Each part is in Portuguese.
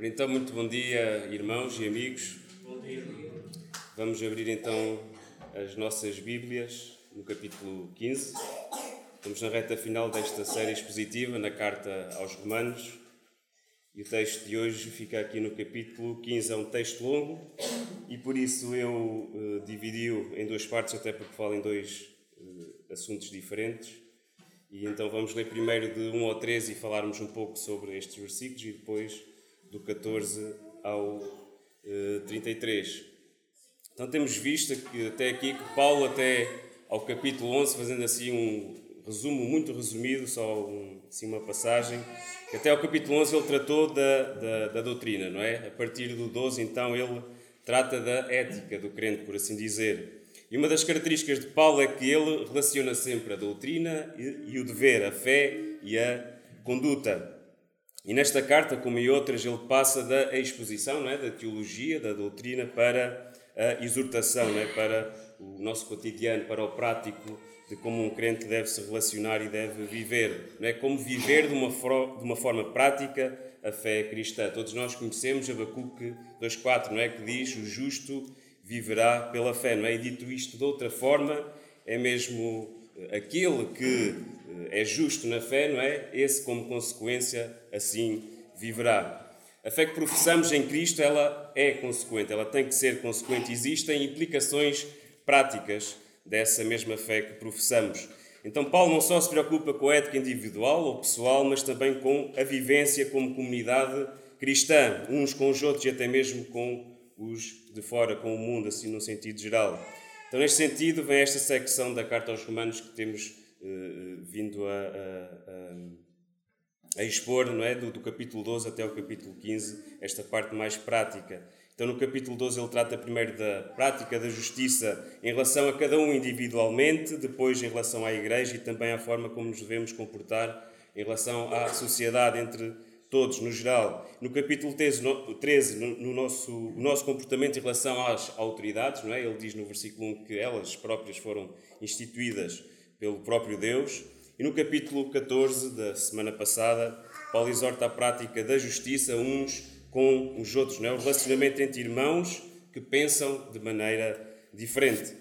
Ora, então, muito bom dia, irmãos e amigos. Bom dia. Vamos abrir então as nossas Bíblias no capítulo 15. Estamos na reta final desta série expositiva, na carta aos Romanos. E o texto de hoje fica aqui no capítulo 15. É um texto longo e por isso eu uh, dividi-o em duas partes, até porque falo em dois uh, assuntos diferentes. E então vamos ler primeiro de 1 ao 13 e falarmos um pouco sobre estes versículos e depois do 14 ao uh, 33. Então temos visto que até aqui que Paulo até ao capítulo 11, fazendo assim um resumo muito resumido, só um, assim uma passagem, que até ao capítulo 11 ele tratou da, da, da doutrina, não é? A partir do 12 então ele trata da ética do crente, por assim dizer. E uma das características de Paulo é que ele relaciona sempre a doutrina e, e o dever, a fé e a conduta. E nesta carta, como em outras, ele passa da exposição, é? da teologia, da doutrina, para a exortação, é? para o nosso cotidiano, para o prático de como um crente deve se relacionar e deve viver. É? Como viver de uma, de uma forma prática a fé cristã. Todos nós conhecemos Abacuque 2.4, não é? que diz o justo viverá pela fé. Não é? E dito isto de outra forma, é mesmo aquele que é justo na fé, não é? Esse, como consequência, assim viverá. A fé que professamos em Cristo, ela é consequente, ela tem que ser consequente. Existem implicações práticas dessa mesma fé que professamos. Então, Paulo não só se preocupa com a ética individual ou pessoal, mas também com a vivência como comunidade cristã, uns com os outros e até mesmo com os de fora, com o mundo, assim, no sentido geral. Então, neste sentido, vem esta secção da Carta aos Romanos que temos uh, vindo a, a, a, expor, não é? Do, do, capítulo 12 até o capítulo 15, esta parte mais prática. Então, no capítulo 12, ele trata primeiro da prática da justiça em relação a cada um individualmente, depois em relação à Igreja e também à forma como nos devemos comportar em relação à sociedade entre todos, no geral. No capítulo 13, no, 13 no, no, nosso, o nosso comportamento em relação às autoridades, não é? ele diz no versículo 1 que elas próprias foram instituídas pelo próprio Deus. E no capítulo 14 da semana passada, Paulo exorta a prática da justiça uns com os outros, não é? o relacionamento entre irmãos que pensam de maneira diferente.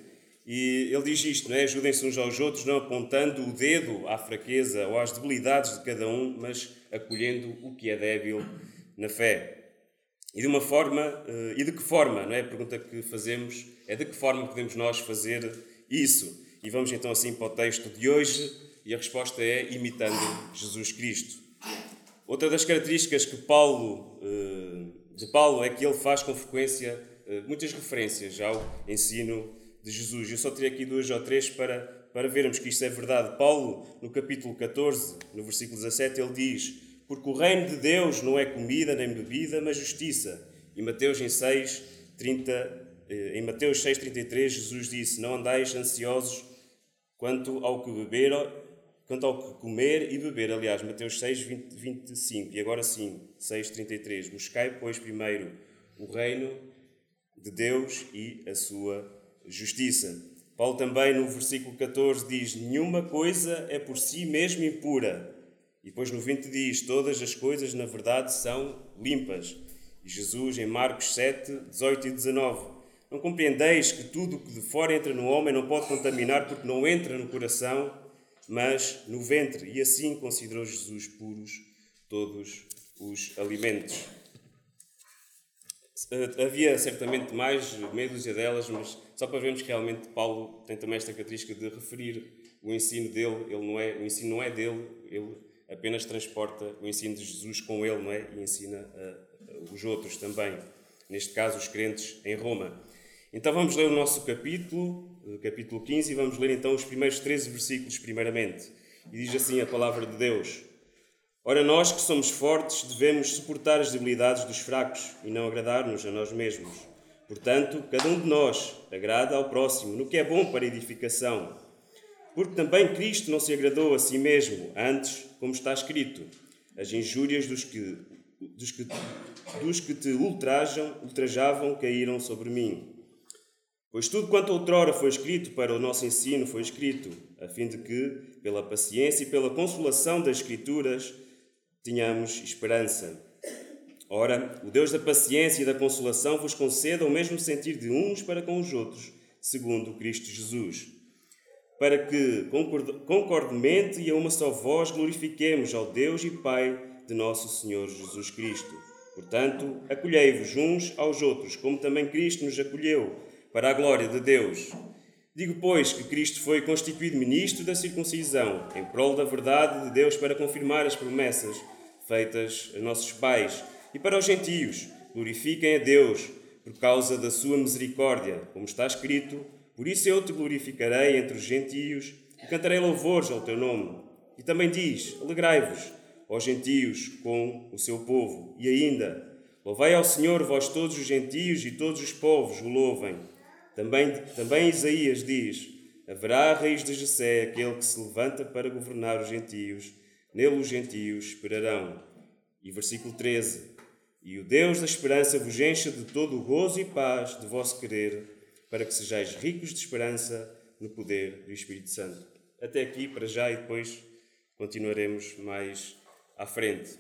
E ele diz isto, é? Ajudem-se uns aos outros, não apontando o dedo à fraqueza ou às debilidades de cada um, mas acolhendo o que é débil na fé. E de uma forma, eh, e de que forma, não é? A pergunta que fazemos é de que forma podemos nós fazer isso? E vamos então assim para o texto de hoje, e a resposta é imitando Jesus Cristo. Outra das características que Paulo, eh, de Paulo é que ele faz com frequência eh, muitas referências ao ensino de Jesus. Eu só tirei aqui duas ou três para, para vermos que isto é verdade. Paulo, no capítulo 14, no versículo 17, ele diz: Porque o reino de Deus não é comida nem bebida, mas justiça. E Mateus em 6, 30, eh, em Mateus 6,33, Jesus disse: Não andais ansiosos quanto ao que beber, quanto ao que comer e beber. Aliás, Mateus 6, 20, 25. E agora sim, 6,33. Buscai, pois, primeiro o reino de Deus e a sua justiça. Paulo também no versículo 14 diz: Nenhuma coisa é por si mesmo impura. E depois no 20 diz: Todas as coisas na verdade são limpas. E Jesus em Marcos 7, 18 e 19: Não compreendeis que tudo o que de fora entra no homem não pode contaminar porque não entra no coração, mas no ventre. E assim considerou Jesus puros todos os alimentos. Eh, havia certamente mais, meia dúzia delas, mas só para vermos que realmente Paulo tem também esta característica de referir o ensino dele, ele não é, o ensino não é dele, ele apenas transporta o ensino de Jesus com ele, não é? E ensina a, a, os outros também, neste caso os crentes em Roma. Então vamos ler o nosso capítulo, eh, capítulo 15, e vamos ler então os primeiros 13 versículos primeiramente. E diz assim a palavra de Deus: Ora, nós que somos fortes devemos suportar as debilidades dos fracos e não agradar-nos a nós mesmos. Portanto, cada um de nós agrada ao próximo no que é bom para edificação. Porque também Cristo não se agradou a si mesmo, antes, como está escrito, as injúrias dos que, dos que, dos que te ultrajam, ultrajavam caíram sobre mim. Pois tudo quanto outrora foi escrito para o nosso ensino foi escrito, a fim de que, pela paciência e pela consolação das Escrituras, tínhamos esperança. Ora, o Deus da paciência e da consolação vos conceda o mesmo sentir de uns para com os outros, segundo Cristo Jesus, para que, concordemente e a uma só voz, glorifiquemos ao Deus e Pai de nosso Senhor Jesus Cristo. Portanto, acolhei-vos uns aos outros, como também Cristo nos acolheu, para a glória de Deus. Digo, pois, que Cristo foi constituído ministro da circuncisão, em prol da verdade de Deus para confirmar as promessas feitas a nossos pais e para os gentios. Glorifiquem a Deus por causa da sua misericórdia, como está escrito: Por isso eu te glorificarei entre os gentios e cantarei louvores ao teu nome. E também diz: Alegrai-vos, ó gentios, com o seu povo. E ainda: Louvai ao Senhor, vós todos os gentios e todos os povos o louvem. Também, também Isaías diz: Haverá a raiz de Jessé, aquele que se levanta para governar os gentios. Nele os gentios esperarão. E versículo 13: E o Deus da esperança vos encha de todo o gozo e paz de vosso querer, para que sejais ricos de esperança no poder do Espírito Santo. Até aqui, para já, e depois continuaremos mais à frente.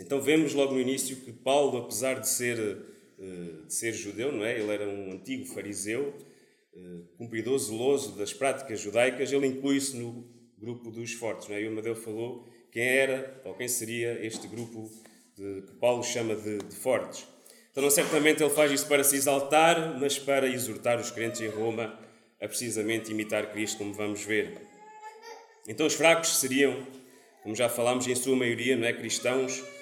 Então vemos logo no início que Paulo, apesar de ser, de ser judeu, não é? ele era um antigo fariseu, eh, cumpridor zeloso das práticas judaicas, ele inclui-se no grupo dos fortes. Não é? E o Amadeu falou quem era ou quem seria este grupo de, que Paulo chama de, de fortes. Então, certamente ele faz isso para se exaltar, mas para exortar os crentes em Roma a precisamente imitar Cristo, como vamos ver. Então, os fracos seriam, como já falámos, em sua maioria, não é cristãos, eh,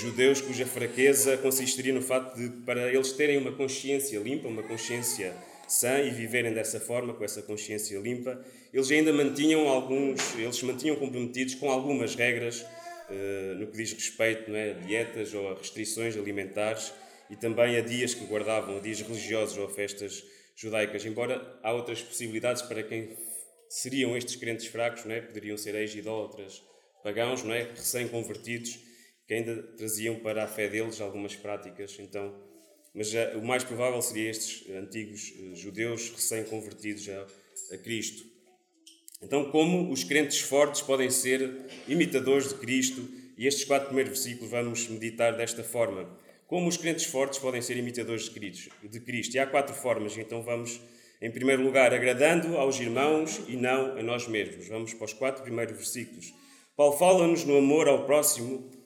judeus cuja fraqueza consistiria no facto de, para eles terem uma consciência limpa, uma consciência sã e viverem dessa forma, com essa consciência limpa, eles ainda mantinham alguns, eles se mantinham comprometidos com algumas regras uh, no que diz respeito é, a dietas ou a restrições alimentares e também a dias que guardavam, a dias religiosos ou a festas judaicas, embora há outras possibilidades para quem seriam estes crentes fracos, não é? poderiam ser ex-idólatras, pagãos, não é? recém-convertidos, que ainda traziam para a fé deles algumas práticas, então mas já, o mais provável seria estes antigos uh, judeus recém-convertidos a, a Cristo. Então, como os crentes fortes podem ser imitadores de Cristo, e estes quatro primeiros versículos vamos meditar desta forma. Como os crentes fortes podem ser imitadores de Cristo? De Cristo? E há quatro formas, então vamos, em primeiro lugar, agradando aos irmãos e não a nós mesmos. Vamos para os quatro primeiros versículos. Paulo fala-nos no amor ao próximo, eh,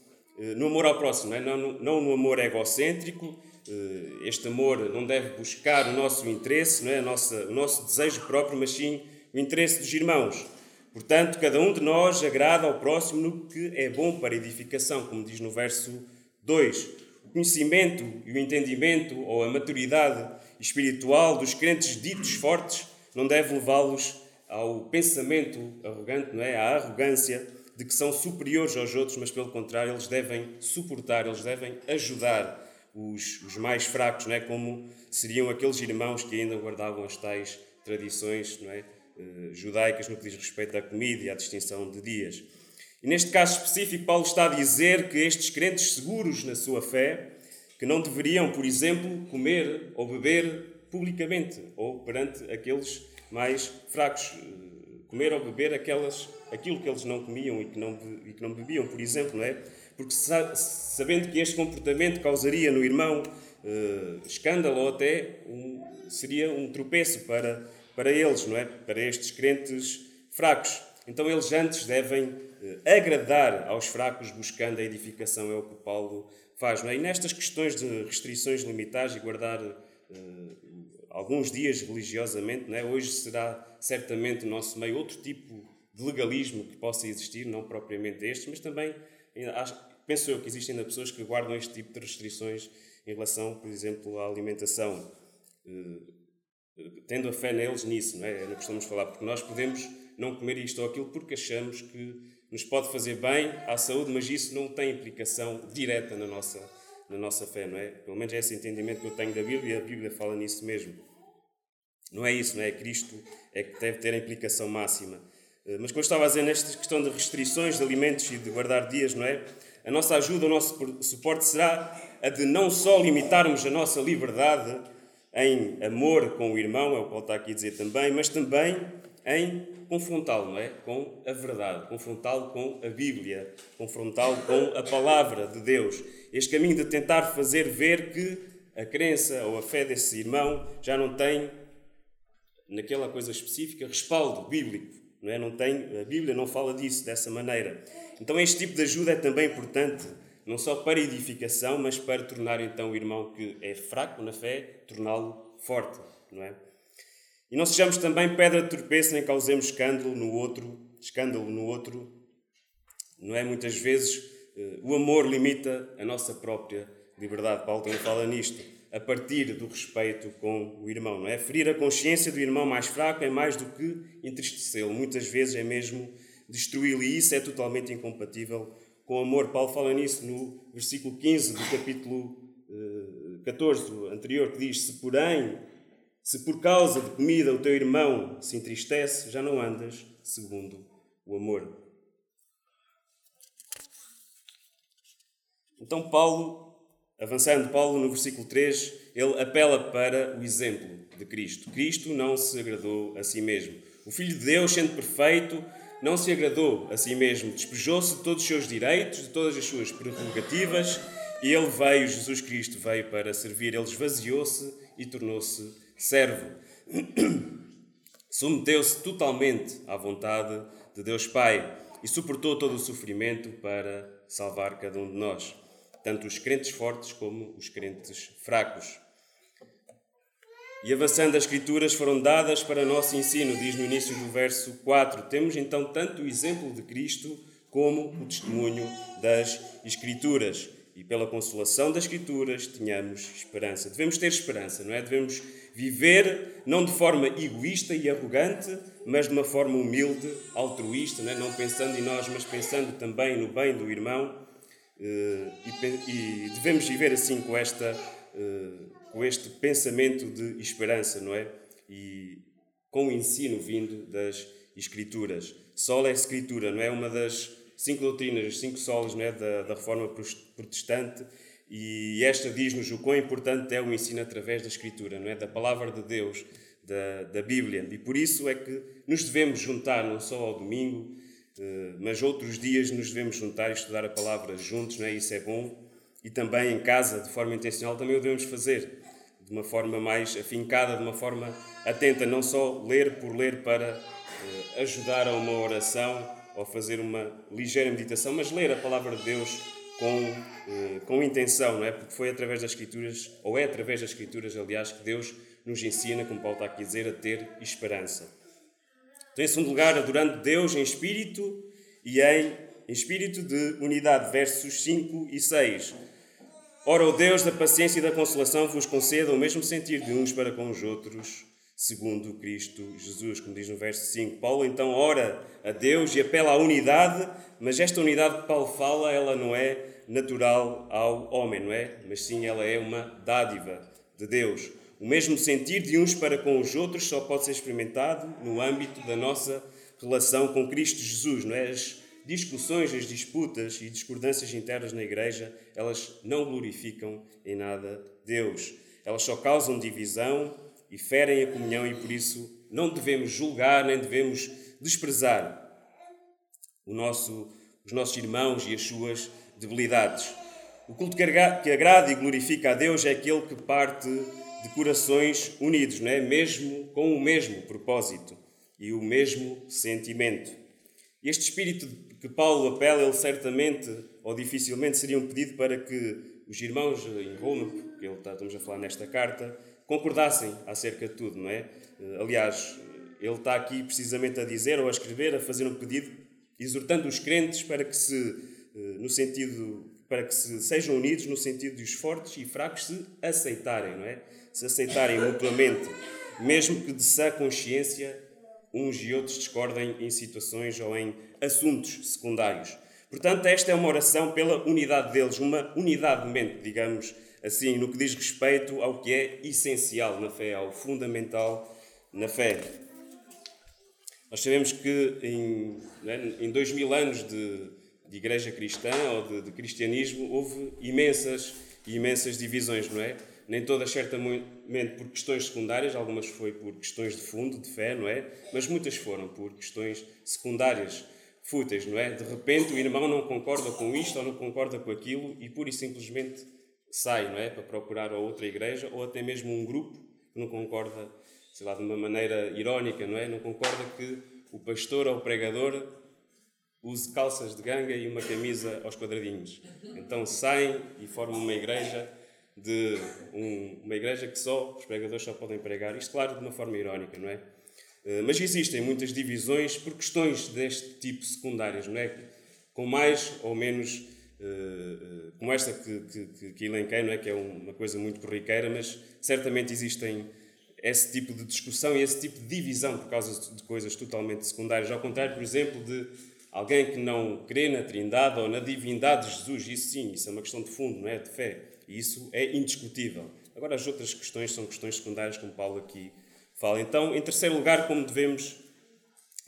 no amor ao próximo, não, é? não, não no amor egocêntrico, eh, este amor não deve buscar o nosso interesse, não é? Nossa, o nosso desejo próprio, mas sim o interesse dos irmãos. Portanto, cada um de nós agrada ao próximo no que é bom para edificação, como diz no verso 2. O conhecimento e o entendimento ou a maturidade espiritual dos crentes ditos fortes não deve levá-los ao pensamento arrogante, não é? À arrogância de que são superiores aos outros, mas pelo contrário, eles devem suportar, eles devem ajudar os, os mais fracos, não é? como seriam aqueles irmãos que ainda guardavam as tais tradições não é? Uh, judaicas no que diz respeito à comida e à distinção de dias. E neste caso específico, Paulo está a dizer que estes crentes seguros na sua fé, que não deveriam, por exemplo, comer ou beber publicamente ou perante aqueles mais fracos, comer ou beber aquelas, aquilo que eles não comiam e que não, e que não bebiam, por exemplo, não é? porque sabendo que este comportamento causaria no irmão uh, escândalo ou até um, seria um tropeço para, para eles, não é? Para estes crentes fracos. Então eles antes devem uh, agradar aos fracos buscando a edificação, é o que Paulo faz, não é? E nestas questões de restrições limitares e guardar uh, alguns dias religiosamente, não é? Hoje será certamente no nosso meio outro tipo de legalismo que possa existir, não propriamente este, mas também Acho, penso eu que existem ainda pessoas que guardam este tipo de restrições em relação, por exemplo, à alimentação, eh, tendo a fé neles nisso, não é? É estamos a falar, porque nós podemos não comer isto ou aquilo porque achamos que nos pode fazer bem à saúde, mas isso não tem implicação direta na nossa, na nossa fé, não é? Pelo menos é esse entendimento que eu tenho da Bíblia e a Bíblia fala nisso mesmo. Não é isso, não é? Cristo é que deve ter a implicação máxima. Eh, mas como eu estava a dizer, nesta questão de restrições de alimentos e de guardar dias, não é? A nossa ajuda, o nosso suporte será a de não só limitarmos a nossa liberdade em amor com o irmão, é o que ele está aqui a dizer também, mas também em confrontá-lo, não é? Com a verdade, confrontá-lo com a Bíblia, confrontá-lo com a palavra de Deus. Este caminho de tentar fazer ver que a crença ou a fé desse irmão já não tem, naquela coisa específica, respaldo bíblico. Não, é? não tem, a Bíblia não fala disso dessa maneira. Então, este tipo de ajuda é também importante, não só para edificação, mas para tornar então o irmão que é fraco na fé, torná-lo forte. Não é? E não sejamos também pedra de tropeço, nem causemos escândalo no outro, escândalo no outro. Não é? Muitas vezes eh, o amor limita a nossa própria liberdade. Paulo também fala nisto. A partir do respeito com o irmão, não é? Ferir a consciência do irmão mais fraco é mais do que entristecê-lo. Muitas vezes é mesmo destruí-lo e isso é totalmente incompatível com o amor. Paulo fala nisso no versículo 15 do capítulo 14 eh, anterior, que diz: Se porém se por causa de comida o teu irmão se entristece, já não andas segundo o amor. Então, Paulo, avançando, Paulo no versículo 3, ele apela para o exemplo de Cristo. Cristo não se agradou a si mesmo. O Filho de Deus, sendo perfeito, não se agradou a si mesmo, despejou-se de todos os seus direitos, de todas as suas prerrogativas, e ele veio, Jesus Cristo veio para servir, ele esvaziou-se e tornou-se servo. Submeteu-se totalmente à vontade de Deus Pai e suportou todo o sofrimento para salvar cada um de nós, tanto os crentes fortes como os crentes fracos. E avançando, as Escrituras foram dadas para nosso ensino, diz no início do verso 4. Temos então tanto o exemplo de Cristo como o testemunho das Escrituras. E pela consolação das Escrituras, tenhamos esperança. Devemos ter esperança, não é? Devemos Viver não de forma egoísta e arrogante, mas de uma forma humilde, altruísta, né? não pensando em nós, mas pensando também no bem do irmão. Eh, e devemos viver assim com, esta, eh, com este pensamento de esperança, não é? E com o ensino vindo das Escrituras. Sola é Escritura, não é? Uma das cinco doutrinas, cinco solos não é? da, da Reforma Protestante e esta diz-nos o quão importante é o ensino através da Escritura, não é? Da palavra de Deus, da, da Bíblia. E por isso é que nos devemos juntar não só ao domingo, eh, mas outros dias nos devemos juntar e estudar a palavra juntos, não é? Isso é bom. E também em casa, de forma intencional, também o devemos fazer de uma forma mais afincada, de uma forma atenta, não só ler por ler para eh, ajudar a uma oração ou fazer uma ligeira meditação, mas ler a palavra de Deus com, eh, com intenção, não é? Porque foi através das Escrituras, ou é através das Escrituras, aliás, que Deus nos ensina, como Paulo está aqui a dizer, a ter esperança. Então, em segundo lugar, adorando Deus em espírito e em, espírito de unidade, versos 5 e 6. Ora, o Deus da paciência e da consolação vos conceda o mesmo sentir de uns para com os outros, segundo Cristo Jesus, como diz no verso 5. Paulo então ora a Deus e apela à unidade, mas esta unidade que Paulo fala, ela não é natural ao homem, não é? Mas sim, ela é uma dádiva de Deus. O mesmo sentir de uns para com os outros só pode ser experimentado no âmbito da nossa relação com Cristo Jesus, não é? As discussões, as disputas e discordâncias internas na igreja, elas não glorificam em nada Deus. Elas só causam divisão, e ferem a comunhão, e por isso não devemos julgar nem devemos desprezar nosso, os nossos irmãos e as suas debilidades. O culto que agrada e glorifica a Deus é aquele que parte de corações unidos, não é? mesmo com o mesmo propósito e o mesmo sentimento. Este espírito que Paulo apela, ele certamente ou dificilmente seria um pedido para que os irmãos em Roma, porque ele está, estamos a falar nesta carta, concordassem acerca de tudo, não é? Eh, aliás, ele está aqui precisamente a dizer ou a escrever, a fazer um pedido, exortando os crentes para que se, eh, no sentido, para que se sejam unidos no sentido de os fortes e fracos se aceitarem, não é? Se aceitarem mutuamente, mesmo que de sã consciência uns e outros discordem em situações ou em assuntos secundários. Portanto, esta é uma oração pela unidade deles, uma unidade de mente, digamos, assim, no que diz respeito ao que é essencial na fé, ao fundamental na fé. Nós sabemos que em, né, em dois mil anos de, de igreja cristã ou de, de, cristianismo houve imensas imensas divisões, não é? Nem todas, certamente, por questões secundárias, algumas foi por questões de fundo, de fé, não é? Mas muitas foram por questões secundárias, fúteis, não é? De repente o irmão não concorda com isto ou não concorda com aquilo e pura e simplesmente sai, não é? Para procurar outra igreja ou até mesmo um grupo que não concorda, sei lá, de uma maneira irónica, não é? Não concorda que o pastor ou o pregador use calças de ganga e uma camisa aos quadradinhos. Então saem e formam uma igreja de um, uma igreja que só os pregadores só podem pregar. Isto, claro, de uma forma irónica, não é? Eh, mas existem muitas divisões por questões deste tipo secundárias, não é? Com mais ou menos, como esta que, que, que elenquei, não é? Que é uma coisa muito corriqueira, mas certamente existem esse tipo de discussão e esse tipo de divisão por causa de coisas totalmente secundárias. Ao contrário, por exemplo, de alguém que não crê na Trindade ou na divindade de Jesus. Isso sim, isso é uma questão de fundo, não é? De fé. E isso é indiscutível. Agora, as outras questões são questões secundárias, como Paulo aqui fala. Então, em terceiro lugar, como devemos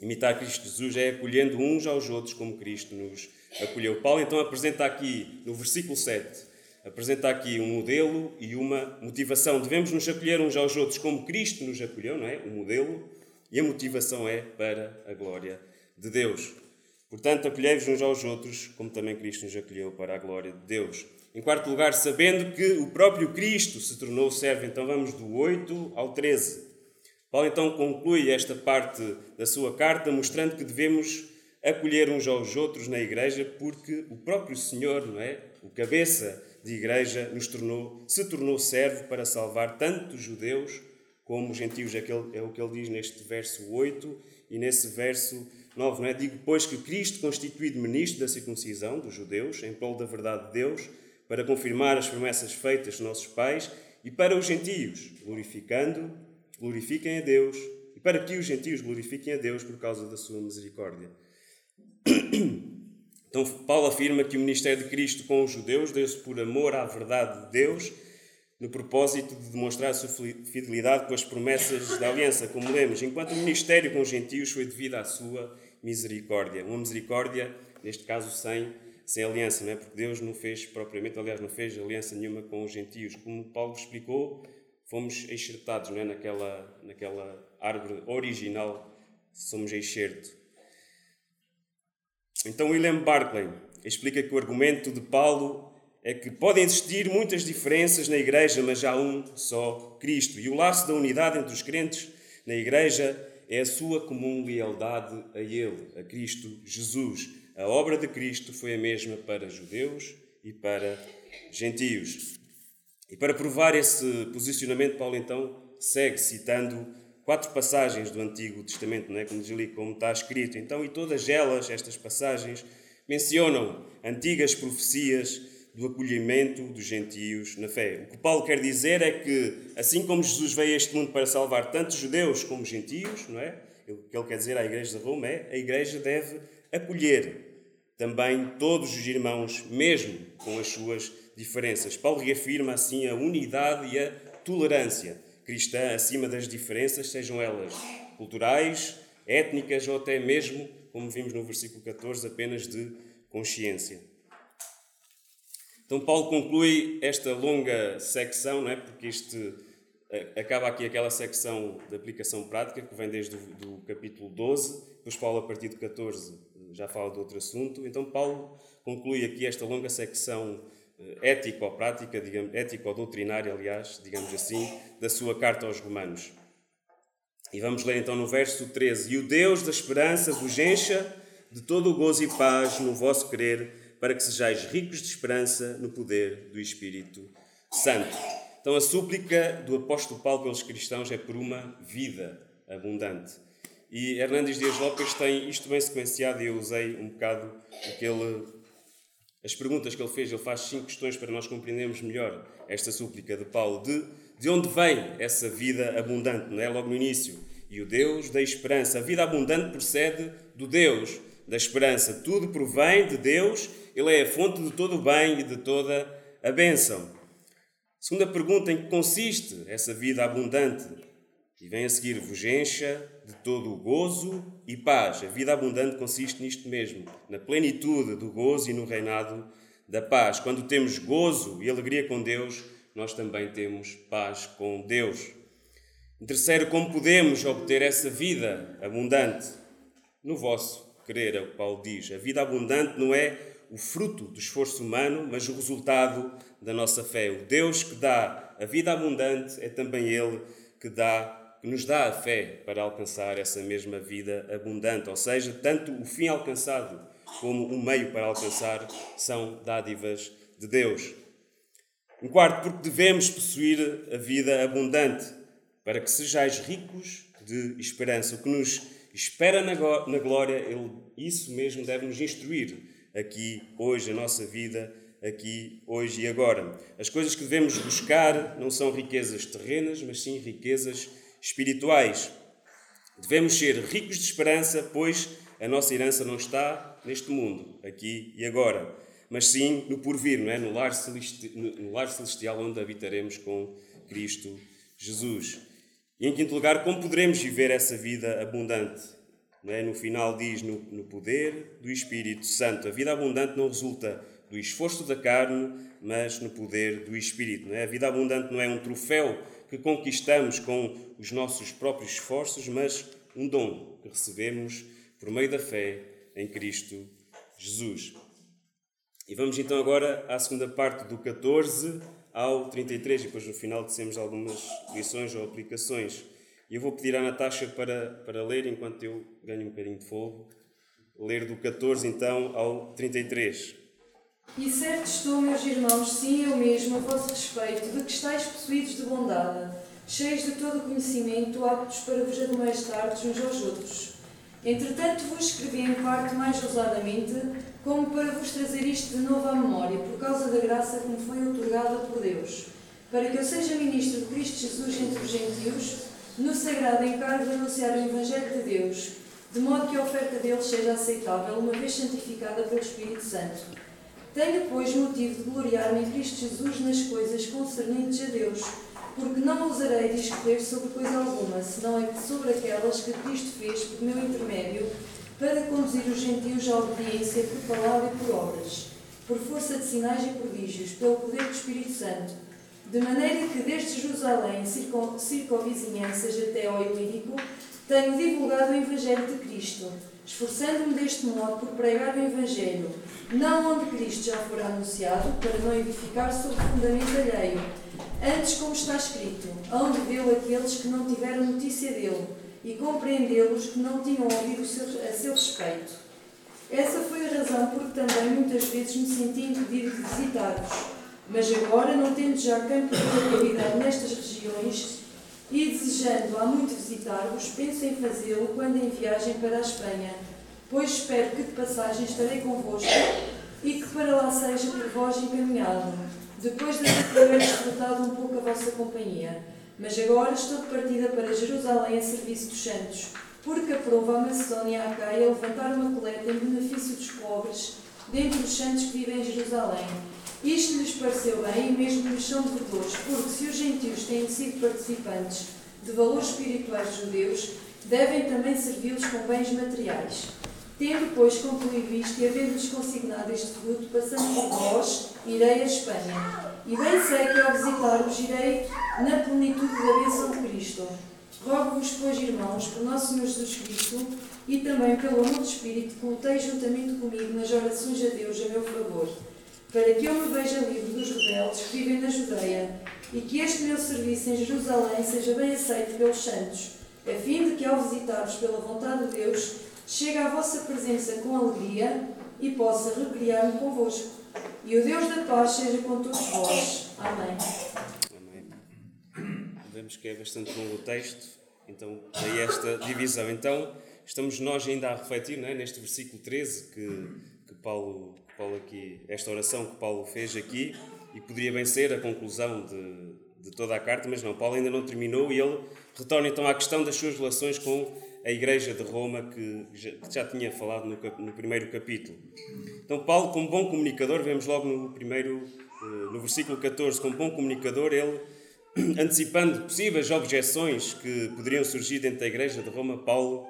imitar Cristo Jesus, é acolhendo uns aos outros como Cristo nos acolheu. Paulo então apresenta aqui, no versículo 7, apresenta aqui um modelo e uma motivação. Devemos nos acolher uns aos outros como Cristo nos acolheu, não é? O modelo e a motivação é para a glória de Deus. Portanto, acolhei-vos uns aos outros, como também Cristo nos acolheu para a glória de Deus. Em quarto lugar, sabendo que o próprio Cristo se tornou servo. Então vamos do 8 ao 13. Paulo então conclui esta parte da sua carta mostrando que devemos acolher uns aos outros na igreja porque o próprio Senhor, não é? O cabeça de igreja nos tornou, se tornou servo para salvar tanto os judeus como os gentios. É, é o que ele diz neste verso 8 e nesse verso 9, não é? Digo, pois, que Cristo, constituído ministro da circuncisão dos judeus, em prol da verdade de Deus, para confirmar as promessas feitas aos nossos pais, e para os gentios, glorificando, glorifiquem a Deus, e para que os gentios glorifiquem a Deus por causa da sua misericórdia. Então, Paulo afirma que o ministério de Cristo com os judeus deu-se por amor à verdade de Deus, no propósito de demonstrar a sua fidelidade com as promessas da aliança, como lemos, enquanto o ministério com os gentios foi devido à sua misericórdia. Uma misericórdia, neste caso, sem, sem aliança, não é? porque Deus não fez propriamente, aliás, não fez aliança nenhuma com os gentios. Como Paulo explicou, fomos enxertados não é? naquela, naquela árvore original, somos enxerto. Então, William Barclay explica que o argumento de Paulo é que podem existir muitas diferenças na igreja, mas há um só Cristo. E o laço da unidade entre os crentes na igreja é a sua comum lealdade a Ele, a Cristo Jesus. A obra de Cristo foi a mesma para judeus e para gentios. E para provar esse posicionamento, Paulo então segue citando quatro passagens do Antigo Testamento, não é? como, diz como está escrito. Então, e todas elas, estas passagens, mencionam antigas profecias do acolhimento dos gentios na fé. O que Paulo quer dizer é que, assim como Jesus veio a este mundo para salvar tanto judeus como gentios, não é? O que ele quer dizer à Igreja de Roma é a Igreja deve acolher também todos os irmãos, mesmo com as suas diferenças. Paulo reafirma assim a unidade e a tolerância cristã acima das diferenças, sejam elas culturais, étnicas ou até mesmo, como vimos no versículo 14, apenas de consciência. Então, Paulo conclui esta longa secção, não é? porque este, eh, acaba aqui aquela secção de aplicação prática que vem desde o capítulo 12, depois Paulo, a partir do 14, já fala de outro assunto. Então, Paulo conclui aqui esta longa secção ético-prática, ético-doutrinária, aliás, digamos assim, da sua carta aos Romanos. E vamos ler então no verso 13: E o Deus da esperança vos encha de todo o gozo e paz no vosso querer para que sejais ricos de esperança no poder do Espírito Santo. Então, a súplica do apóstolo Paulo pelos cristãos é por uma vida abundante. E Hernandes Dias Lopes tem isto bem sequenciado e eu usei um bocado aquele, as perguntas que ele fez. Ele faz cinco questões para nós compreendermos melhor esta súplica de Paulo. De, de onde vem essa vida abundante? Não é? Logo no início. E o Deus da esperança. A vida abundante procede do Deus da esperança. Tudo provém de Deus ele é a fonte de todo o bem e de toda a bênção. Segunda pergunta, em que consiste essa vida abundante? E vem a seguir, vos encha de todo o gozo e paz. A vida abundante consiste nisto mesmo, na plenitude do gozo e no reinado da paz. Quando temos gozo e alegria com Deus, nós também temos paz com Deus. Em terceiro, como podemos obter essa vida abundante? No vosso querer, é o que Paulo diz. A vida abundante não é o fruto do esforço humano, mas o resultado da nossa fé. O Deus que dá a vida abundante é também Ele que dá que nos dá a fé para alcançar essa mesma vida abundante. Ou seja, tanto o fim alcançado como o meio para alcançar são dádivas de Deus. Em quarto, porque devemos possuir a vida abundante, para que sejais ricos de esperança. O que nos espera na glória, isso mesmo deve nos instruir aqui, hoje, a nossa vida, aqui, hoje e agora. As coisas que devemos buscar não são riquezas terrenas, mas sim riquezas espirituais. Devemos ser ricos de esperança, pois a nossa herança não está neste mundo, aqui e agora, mas sim no porvir, não é? no, lar no lar celestial onde habitaremos com Cristo Jesus. E em quinto lugar, como poderemos viver essa vida abundante? É? No final diz no, no poder do Espírito Santo. A vida abundante não resulta do esforço da carne, mas no poder do Espírito. Não é? A vida abundante não é um troféu que conquistamos com os nossos próprios esforços, mas um dom que recebemos por meio da fé em Cristo Jesus. E vamos então agora à segunda parte do 14 ao 33, e depois no final dissemos algumas lições ou aplicações. E eu vou pedir à Natasha para, para ler, enquanto eu ganho um bocadinho de fogo, ler do 14 então ao 33. E certo estou, meus irmãos, sim, eu mesmo, a vosso respeito, de que estáis possuídos de bondade, cheios de todo o conhecimento, aptos para vos admoestar uns aos outros. Entretanto, vos escrevi em parte mais ousadamente, como para vos trazer isto de novo à memória, por causa da graça que me foi otorgada por Deus, para que eu seja ministro de Cristo Jesus entre os gentios, no sagrado encargo de anunciar o Evangelho de Deus, de modo que a oferta deles seja aceitável, uma vez santificada pelo Espírito Santo tenho, pois, motivo de gloriar-me em Cristo Jesus nas coisas concernentes a Deus, porque não ousarei discorrer sobre coisa alguma, senão é sobre aquelas que Cristo fez por meu intermédio, para conduzir os gentios à obediência por palavra e por obras, por força de sinais e prodígios, pelo poder do Espírito Santo, de maneira que desde Jerusalém, circunvizinhanças até ao Ilírico, tenho divulgado o Evangelho de Cristo, esforçando-me deste modo por pregar o Evangelho, não onde Cristo já fora anunciado, para não edificar sobre fundamento alheio. Antes, como está escrito, onde deu aqueles que não tiveram notícia dele, e compreendê-los que não tinham ouvido a seu respeito. Essa foi a razão por que também muitas vezes me senti impedido de visitar-vos. Mas agora, não tendo já campo de localidade nestas regiões, e desejando há muito visitar-vos, penso em fazê-lo quando em viagem para a Espanha pois espero que de passagem estarei convosco e que para lá seja por vós encaminhado, depois de haver desfrutado um pouco a vossa companhia. Mas agora estou de partida para Jerusalém a serviço dos santos, porque aprova a Macedónia a Caia levantar uma coleta em benefício dos pobres, dentre os santos que vivem em Jerusalém. Isto lhes pareceu bem e mesmo lhes são devedores, porque se os gentios têm sido participantes de valores espirituais judeus, devem também servi-los com bens materiais. Tendo, pois, concluído isto e havendo-lhes consignado este fruto, passando por vós, irei a Espanha. E bem sei que ao visitar-vos irei na plenitude da bênção de Cristo. Rogo-vos, pois, irmãos, por nosso Senhor Jesus Cristo e também pelo amor do Espírito, que lutei juntamente comigo nas orações a Deus a meu favor, para que eu me veja livre dos rebeldes que vivem na Judeia e que este meu serviço em Jerusalém seja bem aceito pelos santos, a fim de que, ao visitar-vos pela vontade de Deus, chegue à vossa presença com alegria e possa recriar-me convosco. E o Deus da paz seja com todos vós. Amém. Amém. Vemos que é bastante longo o texto, então daí esta divisão. Então, estamos nós ainda a refletir é, neste versículo 13 que, que Paulo, Paulo aqui, esta oração que Paulo fez aqui, e poderia bem ser a conclusão de, de toda a carta, mas não, Paulo ainda não terminou e ele retorna então à questão das suas relações com a Igreja de Roma que já, que já tinha falado no, no, primeiro capítulo. Então, Paulo, como bom comunicador, vemos logo no primeiro, eh, no versículo 14, como bom comunicador, ele, antecipando possíveis objeções que poderiam surgir dentro da Igreja de Roma, Paulo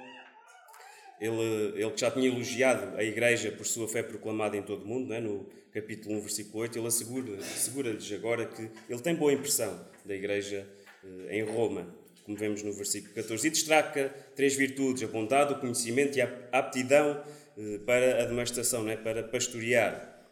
ele, ele já tinha elogiado a Igreja por sua fé proclamada em todo o mundo, é? no capítulo 1, versículo 8, ele assegura-lhes assegura agora que ele tem boa impressão da Igreja eh, em Roma, como vemos no versículo 14. E destaca três virtudes: a bondade, o conhecimento e a aptidão eh, para a demonstração, é? para pastorear.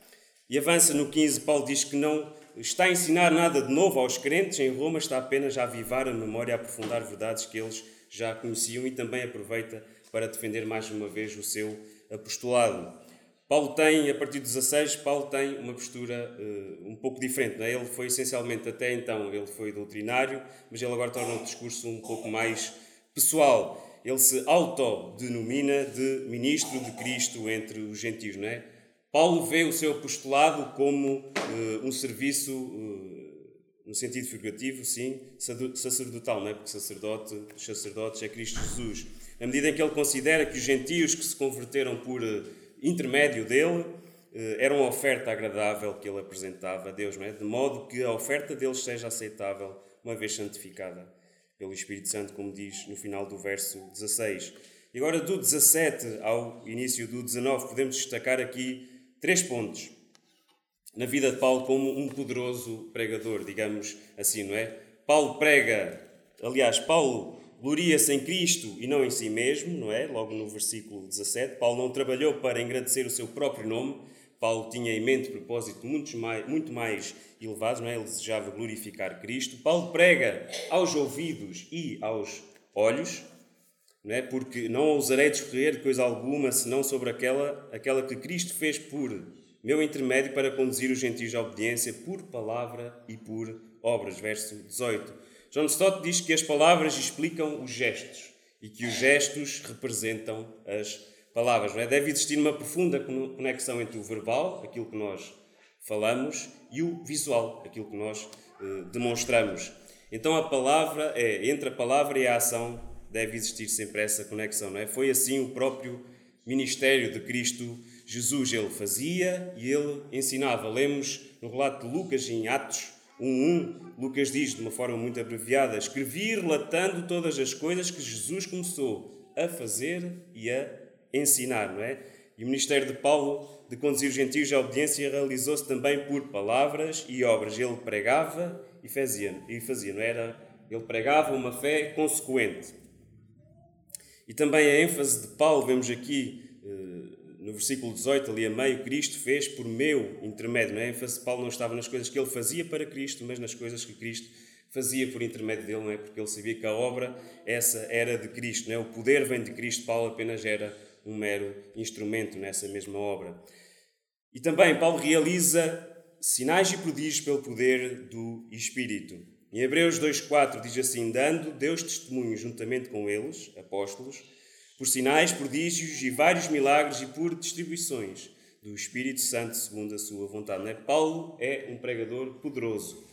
E avança no 15, Paulo diz que não está a ensinar nada de novo aos crentes em Roma, está apenas a avivar a memória, a aprofundar verdades que eles já conheciam e também aproveita para defender mais uma vez o seu apostolado. Paulo tem, a partir de 16, Paulo tem uma postura uh, um pouco diferente. Não é? Ele foi essencialmente, até então, ele foi doutrinário, mas ele agora torna o discurso um pouco mais pessoal. Ele se autodenomina de ministro de Cristo entre os gentios. Não é? Paulo vê o seu apostolado como uh, um serviço, uh, no sentido figurativo, sim, sacerdotal, não é? porque sacerdote, sacerdotes é Cristo Jesus na medida em que ele considera que os gentios que se converteram por intermédio dele eh, eram uma oferta agradável que ele apresentava a Deus, é? de modo que a oferta deles seja aceitável, uma vez santificada pelo Espírito Santo, como diz no final do verso 16. E agora, do 17 ao início do 19, podemos destacar aqui três pontos na vida de Paulo como um poderoso pregador, digamos assim, não é? Paulo prega, aliás, Paulo gloria-se em Cristo e não em si mesmo, não é? Logo no versículo 17, Paulo não trabalhou para engrandecer o seu próprio nome, Paulo tinha em mente propósito muito mais, muito mais elevado, não é? Ele desejava glorificar Cristo. Paulo prega aos ouvidos e aos olhos, não é? Porque não ousarei discorrer coisa alguma senão sobre aquela, aquela que Cristo fez por meu intermédio para conduzir os gentios à obediência por palavra e por obras. Verso 18. John Stott diz que as palavras explicam os gestos e que os gestos representam as palavras. É? Deve existir uma profunda conexão entre o verbal, aquilo que nós falamos, e o visual, aquilo que nós eh, demonstramos. Então a palavra é, entre a palavra e a ação, deve existir sempre essa conexão. Não é? Foi assim o próprio ministério de Cristo Jesus. Ele fazia e ele ensinava. Lemos no relato de Lucas em Atos 1.1, Lucas diz de uma forma muito abreviada: Escrevi relatando todas as coisas que Jesus começou a fazer e a ensinar, não é? E o ministério de Paulo de conduzir os gentios à obediência realizou-se também por palavras e obras. Ele pregava e fazia, e fazia, não era? Ele pregava uma fé consequente. E também a ênfase de Paulo, vemos aqui no versículo 18, ali a meio, Cristo fez por meu intermédio. Não é? Paulo não estava nas coisas que ele fazia para Cristo, mas nas coisas que Cristo fazia por intermédio dele, não é? Porque ele sabia que a obra essa era de Cristo, não é? O poder vem de Cristo, Paulo apenas era um mero instrumento nessa mesma obra. E também Paulo realiza sinais e prodígios pelo poder do Espírito. Em Hebreus 2:4 diz assim: dando Deus testemunho juntamente com eles, apóstolos, por sinais, prodígios e vários milagres e por distribuições do Espírito Santo segundo a sua vontade. É? Paulo é um pregador poderoso,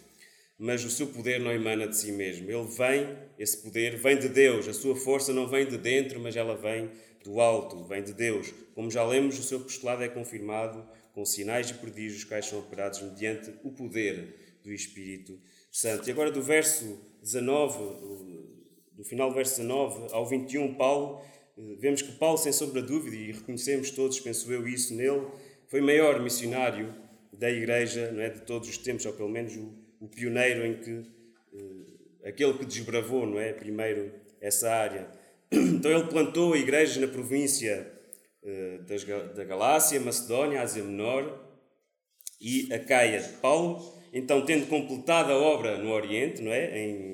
mas o seu poder não emana de si mesmo. Ele vem, esse poder vem de Deus. A sua força não vem de dentro, mas ela vem do alto, vem de Deus. Como já lemos, o seu postulado é confirmado com sinais e prodígios que são operados mediante o poder do Espírito Santo. E agora do verso 19, do final do verso 19 ao 21, Paulo Vemos que Paulo, sem sombra de dúvida, e reconhecemos todos, penso eu, isso nele, foi maior missionário da Igreja não é, de todos os tempos, ou pelo menos o, o pioneiro em que, uh, aquele que desbravou não é, primeiro essa área. Então ele plantou igrejas na província uh, das, da Galácia, Macedónia, Ásia Menor e Acaia. Paulo, então, tendo completado a obra no Oriente, não é, em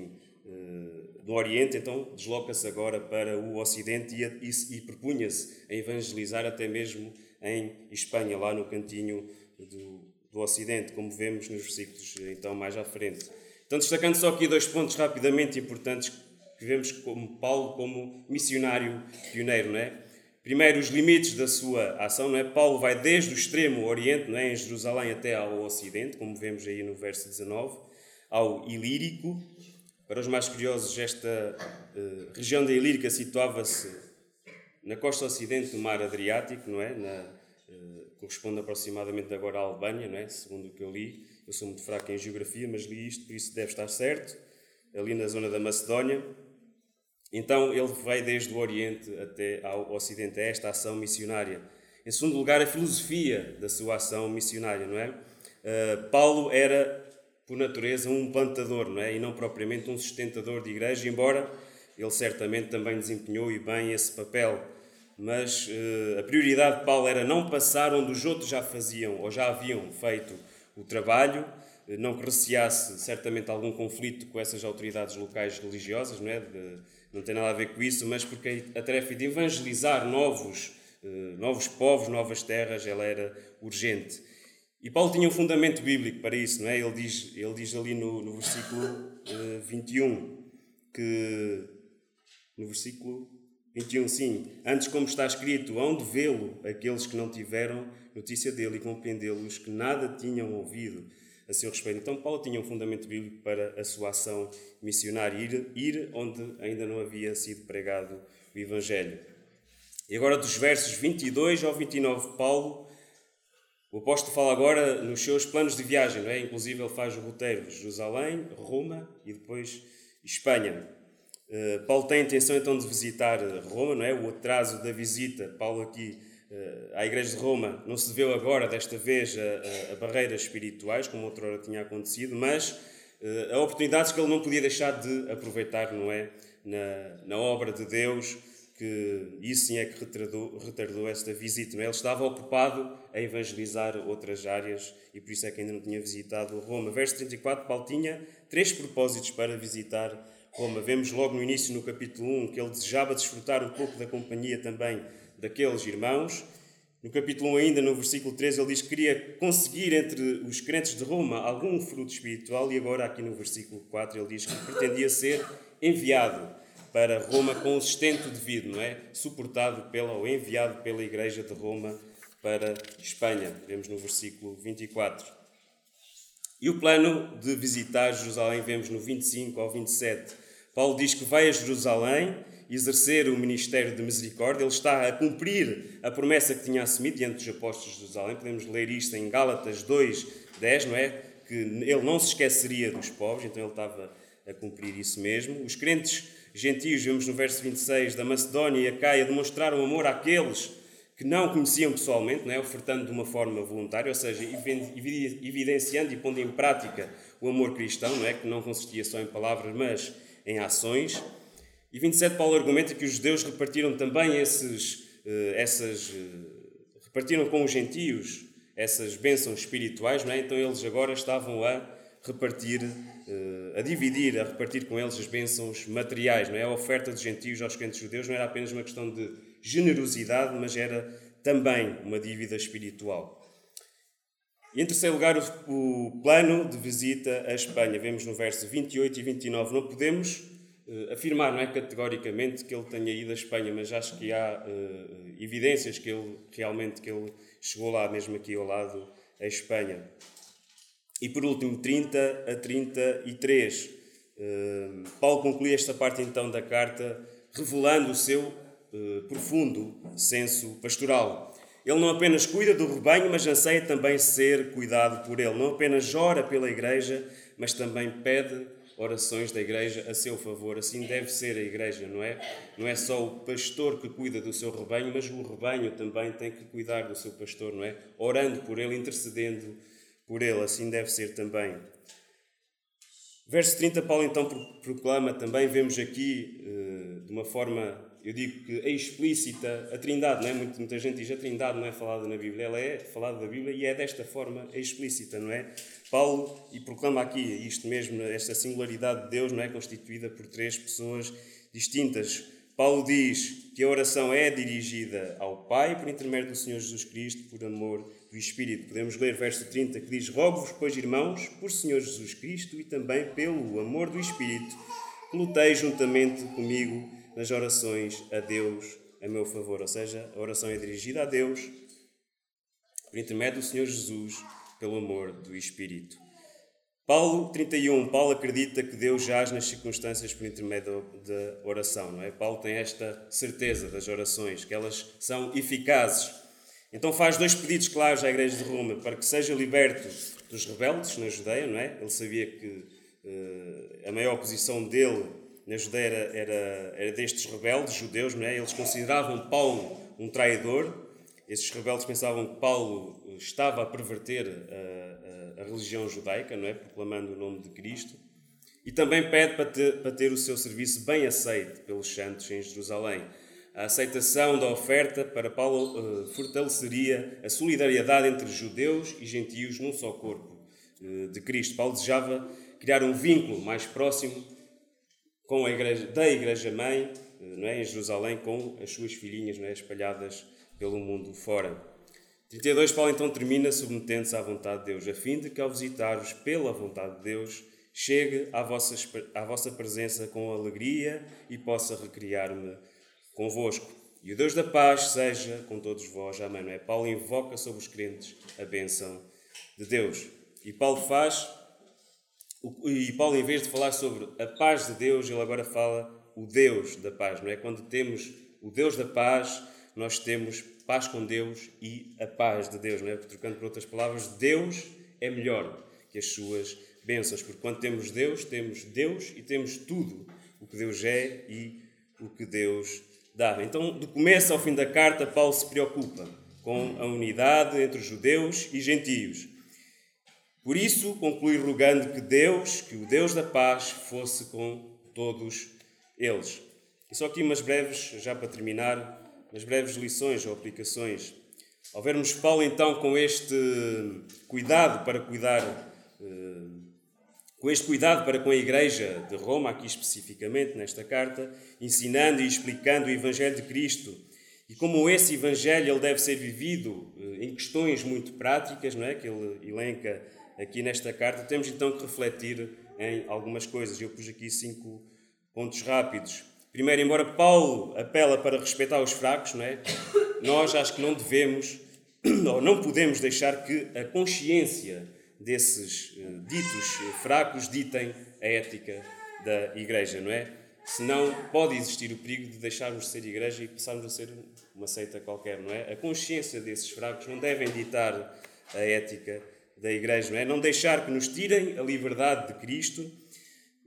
no Oriente, então desloca-se agora para o Ocidente e, e, e propunha-se a evangelizar até mesmo em Espanha, lá no cantinho do, do Ocidente, como vemos nos versículos então mais à frente. Então, destacando só aqui dois pontos rapidamente importantes que vemos como Paulo como missionário pioneiro, não é? Primeiro, os limites da sua ação, não é? Paulo vai desde o extremo Oriente, não é? em Jerusalém, até ao Ocidente, como vemos aí no verso 19, ao Ilírico, para os mais curiosos, esta uh, região da Ilírica situava-se na costa ocidente do mar Adriático, não é? Na, uh, corresponde aproximadamente agora à Albânia, não é? Segundo o que eu li. Eu sou muito fraco em geografia, mas li isto, por isso deve estar certo. Ali na zona da Macedónia. Então ele vai desde o Oriente até ao Ocidente, a esta ação missionária. Em segundo lugar, a filosofia da sua ação missionária, não é? Uh, Paulo era, por natureza, um plantador, não é? E não propriamente um sustentador de igreja, embora ele certamente também desempenhou e bem esse papel. Mas uh, a prioridade de Paulo era não passar onde os outros já faziam ou já haviam feito o trabalho, uh, não que receasse certamente algum conflito com essas autoridades locais religiosas, não é? De, não tem nada a ver com isso, mas porque a tarefa de evangelizar novos, uh, novos povos, novas terras, ela era urgente. E Paulo tinha um fundamento bíblico para isso, não é? Ele diz, ele diz ali no, no versículo uh, 21 que no versículo 21, sim. Antes, como está escrito, hão de vê-lo aqueles que não tiveram notícia dele e compreendê-lo, os que nada tinham ouvido a seu respeito. Então, Paulo tinha um fundamento bíblico para a sua ação missionária, ir, ir onde ainda não havia sido pregado o Evangelho. E agora, dos versos 22 ao 29, Paulo, o apóstolo fala agora nos seus planos de viagem, não é? Inclusive, ele faz o roteiro de Jerusalém, Roma e depois Espanha. Uh, Paulo tem a intenção então de visitar Roma, não é? O atraso da visita, Paulo aqui uh, à Igreja de Roma, não se deveu agora, desta vez, a, a, barreiras espirituais, como outrora tinha acontecido, mas a oportunidades que ele não podia deixar de aproveitar, não é? Na, na obra de Deus, que isso sim é que retardou, retardou esta visita. É? Ele estava ocupado a evangelizar outras áreas e por isso é que ainda não tinha visitado Roma. Verso 34, Paulo tinha três propósitos para visitar Roma. Vemos logo no início, no capítulo 1, que ele desejava desfrutar um pouco da companhia também daqueles irmãos. No capítulo 1, ainda no versículo 3, ele diz que queria conseguir entre os crentes de Roma algum fruto espiritual, e agora, aqui no versículo 4, ele diz que pretendia ser enviado para Roma com o sustento devido, não é? Suportado pela, ou enviado pela Igreja de Roma para Espanha. Vemos no versículo 24. E o plano de visitar Jerusalém vemos no 25 ao 27. Paulo diz que vai a Jerusalém exercer o ministério de misericórdia, ele está a cumprir a promessa que tinha assumido diante dos apóstolos de Jerusalém. Podemos ler isto em Gálatas 2, 10, não é? Que ele não se esqueceria dos pobres, então ele estava a cumprir isso mesmo. Os crentes gentios, vemos no verso 26, da Macedónia e Acaia, demonstraram amor àqueles que não conheciam pessoalmente, não é? ofertando de uma forma voluntária, ou seja, evidenciando e pondo em prática o amor cristão, não é? que não consistia só em palavras, mas em ações. E 27 Paulo argumenta que os judeus repartiram também esses, eh, essas, eh, repartiram com os gentios essas bênçãos espirituais, não é? então eles agora estavam a repartir, a dividir, a repartir com eles as bênçãos materiais, não é? A oferta dos gentios aos crentes judeus não era apenas uma questão de generosidade, mas era também uma dívida espiritual. E em terceiro lugar, o, o, plano de visita à Espanha. Vemos no verso 28 e 29. Não podemos uh, afirmar, não é categoricamente, que ele tenha ido à Espanha, mas acho que há uh, evidências que ele realmente que ele chegou lá, mesmo aqui ao lado, à Espanha. E por último, 30 a 33. Uh, eh, Paulo conclui esta parte então da carta revelando o seu profundo senso pastoral. Ele não apenas cuida do rebanho, mas anseia também ser cuidado por ele. Não apenas ora pela igreja, mas também pede orações da igreja a seu favor. Assim deve ser a igreja, não é? Não é só o pastor que cuida do seu rebanho, mas o rebanho também tem que cuidar do seu pastor, não é? Orando por ele, intercedendo por ele. Assim deve ser também. Verso 30, Paulo então proclama também, vemos aqui eh, de uma forma eu digo que é explícita a Trindade, não é? Muita, gente diz a Trindade não é falada na Bíblia, ela é falada da Bíblia e é desta forma é explícita, não é? Paulo e proclama aqui isto mesmo, esta singularidade de Deus, não é constituída por três pessoas distintas. Paulo diz que a oração é dirigida ao Pai por intermédio do Senhor Jesus Cristo, por amor do Espírito. Podemos ler verso 30 que diz: Rogo-vos, pois, irmãos, por Senhor Jesus Cristo e também pelo amor do Espírito, que luteis juntamente comigo nas orações a Deus a meu favor. Ou seja, a oração é dirigida a Deus por intermédio do Senhor Jesus, pelo amor do Espírito. Paulo 31, Paulo acredita que Deus jaz nas circunstâncias por intermédio da oração, não é? Paulo tem esta certeza das orações, que elas são eficazes. Então faz dois pedidos claros à igreja de Roma, para que seja liberto dos rebeldes na Judeia, não é? Ele sabia que uh, a maior oposição dele na Judeia era, era, era destes rebeldes judeus, não é? eles consideravam Paulo um traidor. Esses rebeldes pensavam que Paulo estava a perverter a, a, a religião judaica, não é? proclamando o nome de Cristo. E também pede para ter, para ter o seu serviço bem aceito pelos santos em Jerusalém. A aceitação da oferta para Paulo uh, fortaleceria a solidariedade entre judeus e gentios num só corpo uh, de Cristo. Paulo desejava criar um vínculo mais próximo com a igreja, da Igreja Mãe, uh, não é, em Jerusalém, com as suas filhinhas não é, espalhadas pelo mundo fora. 32, Paulo então termina submetendo-se à vontade de Deus, a fim de que ao visitar-vos pela vontade de Deus, chegue à vossa, à vossa presença com alegria e possa recriar-me convosco. E o Deus da paz seja com todos vós. Amém. Não é? Paulo invoca sobre os crentes a bênção de Deus. E Paulo faz, e Paulo, em vez de falar sobre a paz de Deus, ele agora fala o Deus da paz. Não é? Quando temos o Deus da paz, nós temos paz com Deus e a paz de Deus. Não é? Trocando por outras palavras, Deus é melhor que as suas bênçãos. Porque quando temos Deus, temos Deus e temos tudo o que Deus é e o que Deus dava. Então, do começo ao fim da carta, Paulo se preocupa com a unidade entre judeus e gentios. Por isso, conclui rogando que Deus, que o Deus da paz, fosse com todos eles. E só aqui umas breves, já para terminar, umas breves lições ou aplicações. Ao vermos Paulo então com este cuidado para cuidar com este cuidado para com a Igreja de Roma, aqui especificamente nesta carta, ensinando e explicando o Evangelho de Cristo e como esse Evangelho ele deve ser vivido eh, em questões muito práticas, não é? que ele elenca aqui nesta carta, temos então que refletir em algumas coisas. Eu pus aqui cinco pontos rápidos. Primeiro, embora Paulo apela para respeitar os fracos, não é? nós acho que não devemos ou não podemos deixar que a consciência desses eh, ditos fracos ditem a ética da Igreja, não é? Senão pode existir o perigo de deixarmos de ser Igreja e passarmos a ser uma seita qualquer, não é? A consciência desses fracos não devem ditar a ética da Igreja, não é? Não deixar que nos tirem a liberdade de Cristo,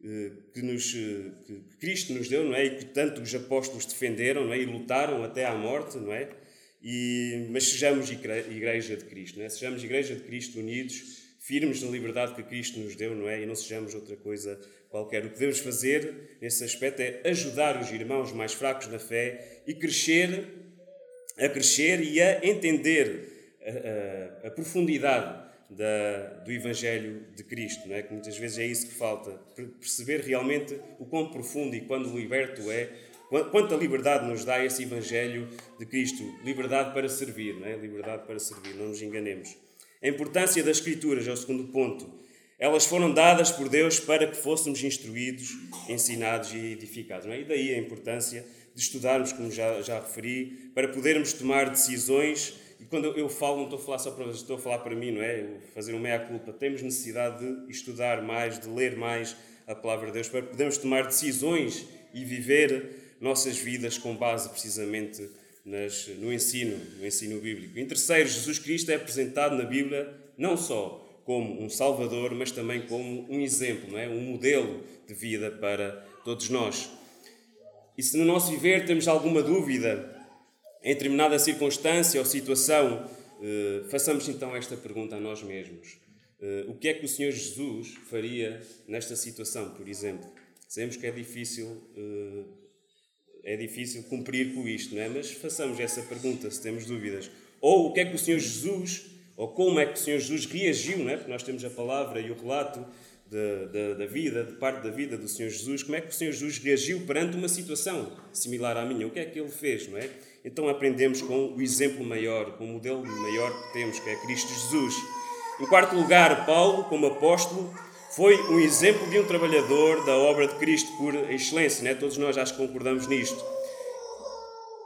eh, que, nos, eh, que Cristo nos deu, não é? E que tanto os apóstolos defenderam, não é? E lutaram até à morte, não é? E, mas sejamos Igreja de Cristo, não é? Sejamos Igreja de Cristo unidos firmes na liberdade que Cristo nos deu, não é? E não sejamos outra coisa qualquer. O que devemos fazer nesse aspecto é ajudar os irmãos mais fracos na fé e crescer, a crescer e a entender a, a, a profundidade da, do Evangelho de Cristo, não é? Que muitas vezes é isso que falta, perceber realmente o quão profundo e quando liberto é, quanta liberdade nos dá esse Evangelho de Cristo, liberdade para servir, não é? Liberdade para servir, não nos enganemos. A importância das Escrituras é o segundo ponto. Elas foram dadas por Deus para que fôssemos instruídos, ensinados e edificados. É? E daí a importância de estudarmos, como já, já referi, para podermos tomar decisões. E quando eu falo, não estou a falar só para estou a falar para mim, não é? Fazer uma meia-culpa. Temos necessidade de estudar mais, de ler mais a palavra de Deus, para podermos tomar decisões e viver nossas vidas com base precisamente nas, no ensino, no ensino bíblico. Em terceiro, Jesus Cristo é apresentado na Bíblia não só como um Salvador, mas também como um exemplo, é? um modelo de vida para todos nós. E se no nosso viver temos alguma dúvida em determinada circunstância ou situação, eh, façamos então esta pergunta a nós mesmos. Eh, o que é que o Senhor Jesus faria nesta situação, por exemplo? Sabemos que é difícil eh, é difícil cumprir com isto, não é? Mas façamos essa pergunta se temos dúvidas. Ou o que é que o Senhor Jesus, ou como é que o Senhor Jesus reagiu, não é? Porque nós temos a palavra e o relato da, da, da, vida, de parte da vida do Senhor Jesus, como é que o Senhor Jesus reagiu perante uma situação similar à minha? O que é que ele fez, não é? Então aprendemos com o exemplo maior, com o modelo maior que temos, que é Cristo Jesus. Em quarto lugar, Paulo, como apóstolo, foi um exemplo de um trabalhador da obra de Cristo por excelência, né? todos nós acho que concordamos nisto.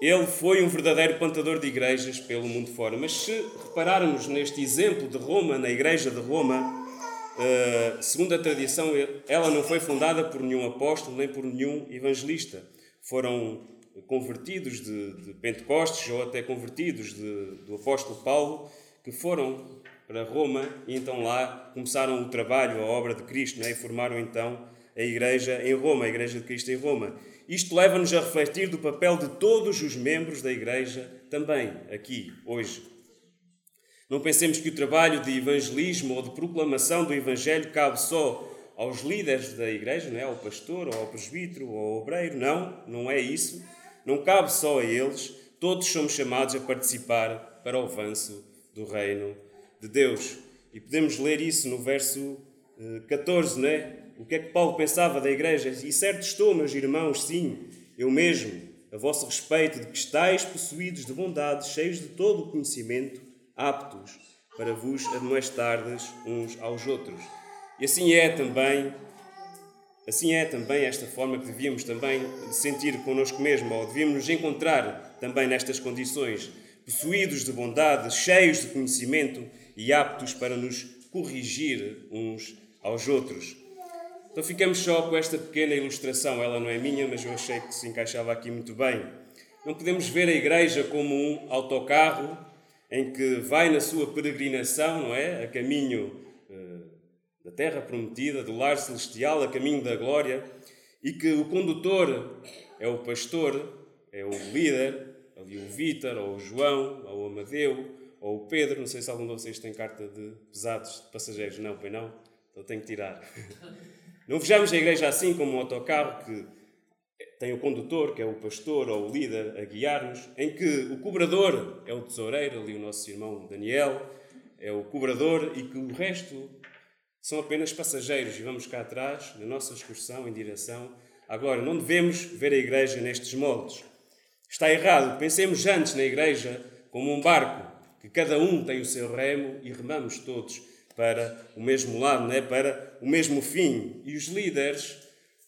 Ele foi um verdadeiro plantador de igrejas pelo mundo fora. Mas se repararmos neste exemplo de Roma, na igreja de Roma, uh, segundo a tradição, ela não foi fundada por nenhum apóstolo nem por nenhum evangelista. Foram convertidos de, de Pentecostes ou até convertidos de, do apóstolo Paulo que foram para Roma e então lá começaram o trabalho, a obra de Cristo, né? e formaram então a Igreja em Roma, a Igreja de Cristo em Roma. Isto leva-nos a refletir do papel de todos os membros da Igreja também, aqui, hoje. Não pensemos que o trabalho de evangelismo ou de proclamação do Evangelho cabe só aos líderes da Igreja, não é? ao pastor, ou ao presbítero, ou ao obreiro. Não, não é isso. Não cabe só a eles. Todos somos chamados a participar para o avanço do reino de Deus. E podemos ler isso no verso 14, eh, não é? O que é que Paulo pensava da igreja? E certo estou, meus irmãos, sim, eu mesmo, a vosso respeito, de que estáis possuídos de bondade, cheios de todo o conhecimento, aptos para vos admoestardes uns aos outros. E assim é também, assim é também esta forma que devíamos também sentir connosco mesmo, ou devíamos nos encontrar também nestas condições, possuídos de bondade, cheios de conhecimento e aptos para nos corrigir uns aos outros. Então ficamos só com esta pequena ilustração. Ela não é minha, mas eu achei que se encaixava aqui muito bem. Não podemos ver a igreja como um autocarro em que vai na sua peregrinação, não é? A caminho uh, da terra prometida, do lar celestial, a caminho da glória, e que o condutor é o pastor, é o líder, ali o Vítor, ou o João, ou o Amadeu, ou o Pedro. Não sei se algum de vocês tem carta de pesados de passageiros. Não, pois não? Então tenho que tirar. Não vejamos a igreja assim como um autocarro que tem o condutor, que é o pastor ou o líder, a guiar-nos, em que o cobrador é o tesoureiro, ali o nosso irmão Daniel, é o cobrador e que o resto são apenas passageiros e vamos cá atrás, na nossa excursão em direção. Agora, não devemos ver a igreja nestes moldes. Está errado. Pensemos antes na igreja como um barco, que cada um tem o seu remo e remamos todos para o mesmo lado, né? para o mesmo fim. E os líderes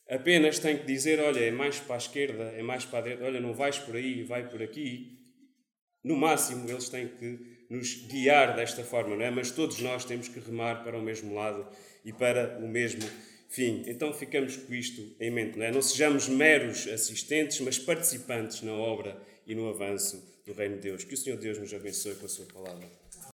apenas têm que dizer: olha, é mais para a esquerda, é mais para a direita, olha, não vais por aí, vai por aqui. No máximo, eles têm que nos guiar desta forma, não é? Mas todos nós temos que remar para o mesmo lado e para o mesmo fim. Então ficamos com isto em mente, não é? Não sejamos meros assistentes, mas participantes na obra e no avanço do Reino de Deus. Que o Senhor Deus nos abençoe com a Sua palavra.